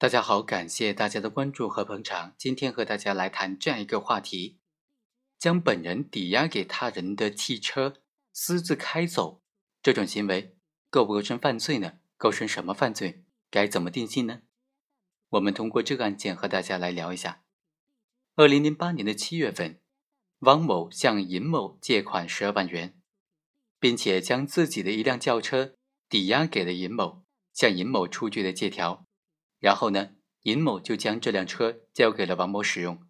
大家好，感谢大家的关注和捧场。今天和大家来谈这样一个话题：将本人抵押给他人的汽车私自开走，这种行为构不构成犯罪呢？构成什么犯罪？该怎么定性呢？我们通过这个案件和大家来聊一下。二零零八年的七月份，汪某向尹某借款十二万元，并且将自己的一辆轿车抵押给了尹某，向尹某出具了借条。然后呢，尹某就将这辆车交给了王某使用。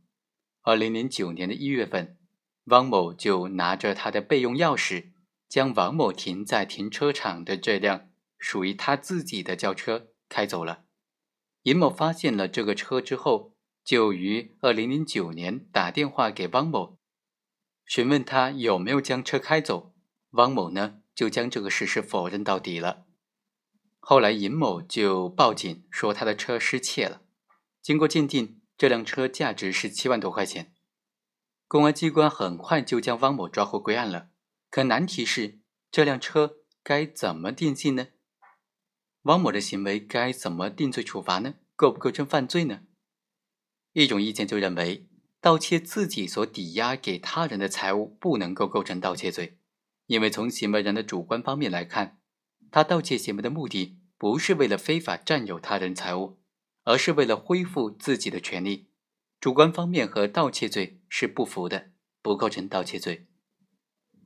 二零零九年的一月份，汪某就拿着他的备用钥匙，将王某停在停车场的这辆属于他自己的轿车开走了。尹某发现了这个车之后，就于二零零九年打电话给汪某，询问他有没有将车开走。汪某呢，就将这个事实否认到底了。后来，尹某就报警说他的车失窃了。经过鉴定，这辆车价值是七万多块钱。公安机关很快就将汪某抓获归案了。可难题是，这辆车该怎么定性呢？汪某的行为该怎么定罪处罚呢？构不构成犯罪呢？一种意见就认为，盗窃自己所抵押给他人的财物不能够构成盗窃罪，因为从行为人的主观方面来看。他盗窃行为的目的不是为了非法占有他人财物，而是为了恢复自己的权利。主观方面和盗窃罪是不符的，不构成盗窃罪。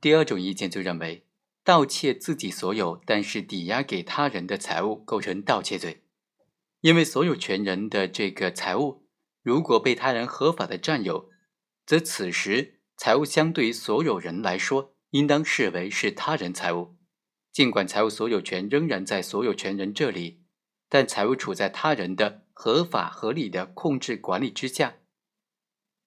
第二种意见就认为，盗窃自己所有但是抵押给他人的财物构成盗窃罪，因为所有权人的这个财物如果被他人合法的占有，则此时财物相对于所有人来说，应当视为是他人财物。尽管财务所有权仍然在所有权人这里，但财务处在他人的合法合理的控制管理之下，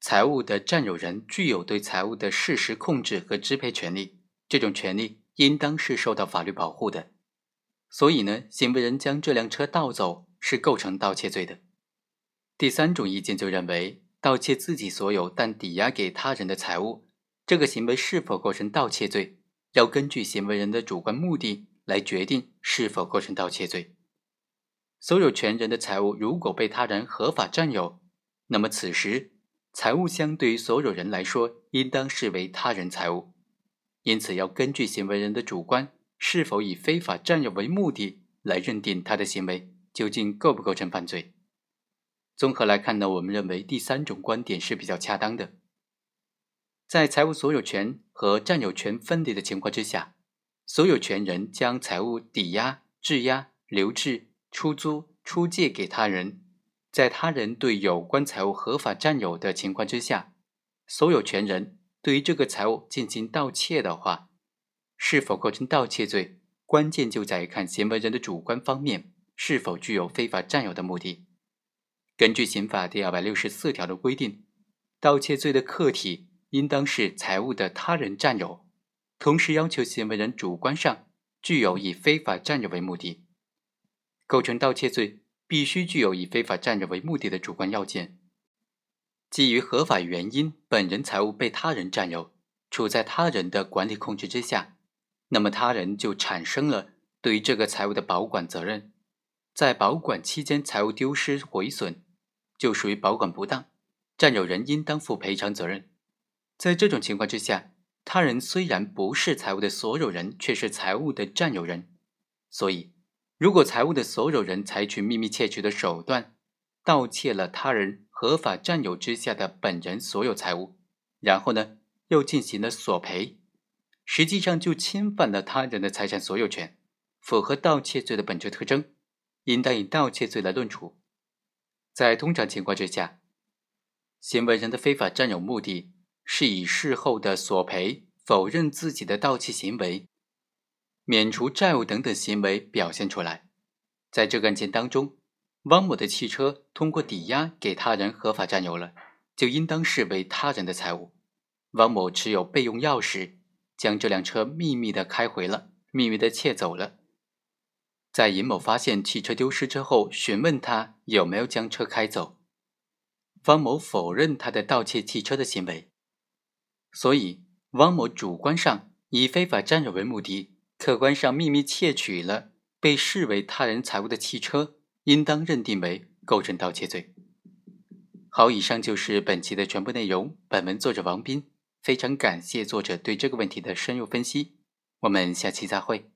财务的占有人具有对财物的事实控制和支配权利，这种权利应当是受到法律保护的。所以呢，行为人将这辆车盗走是构成盗窃罪的。第三种意见就认为，盗窃自己所有但抵押给他人的财物，这个行为是否构成盗窃罪？要根据行为人的主观目的来决定是否构成盗窃罪。所有权人的财物如果被他人合法占有，那么此时财物相对于所有人来说，应当视为他人财物。因此，要根据行为人的主观是否以非法占有为目的来认定他的行为究竟构不构成犯罪。综合来看呢，我们认为第三种观点是比较恰当的。在财务所有权和占有权分离的情况之下，所有权人将财物抵押、质押、留置、出租、出借给他人，在他人对有关财物合法占有的情况之下，所有权人对于这个财物进行盗窃的话，是否构成盗窃罪，关键就在于看行为人的主观方面是否具有非法占有的目的。根据刑法第二百六十四条的规定，盗窃罪的客体。应当是财物的他人占有，同时要求行为人主观上具有以非法占有为目的，构成盗窃罪必须具有以非法占有为目的的主观要件。基于合法原因，本人财物被他人占有，处在他人的管理控制之下，那么他人就产生了对于这个财物的保管责任。在保管期间，财物丢失毁损，就属于保管不当，占有人应当负赔偿责任。在这种情况之下，他人虽然不是财物的所有人，却是财物的占有人。所以，如果财物的所有人采取秘密窃取的手段，盗窃了他人合法占有之下的本人所有财物，然后呢，又进行了索赔，实际上就侵犯了他人的财产所有权，符合盗窃罪的本质特征，应当以盗窃罪来论处。在通常情况之下，行为人的非法占有目的。是以事后的索赔、否认自己的盗窃行为、免除债务等等行为表现出来。在这个案件当中，汪某的汽车通过抵押给他人合法占有了，就应当视为他人的财物。汪某持有备用钥匙，将这辆车秘密的开回了，秘密的窃走了。在尹某发现汽车丢失之后，询问他有没有将车开走，汪某否认他的盗窃汽车的行为。所以，汪某主观上以非法占有为目的，客观上秘密窃取了被视为他人财物的汽车，应当认定为构成盗窃罪。好，以上就是本期的全部内容。本文作者王斌，非常感谢作者对这个问题的深入分析。我们下期再会。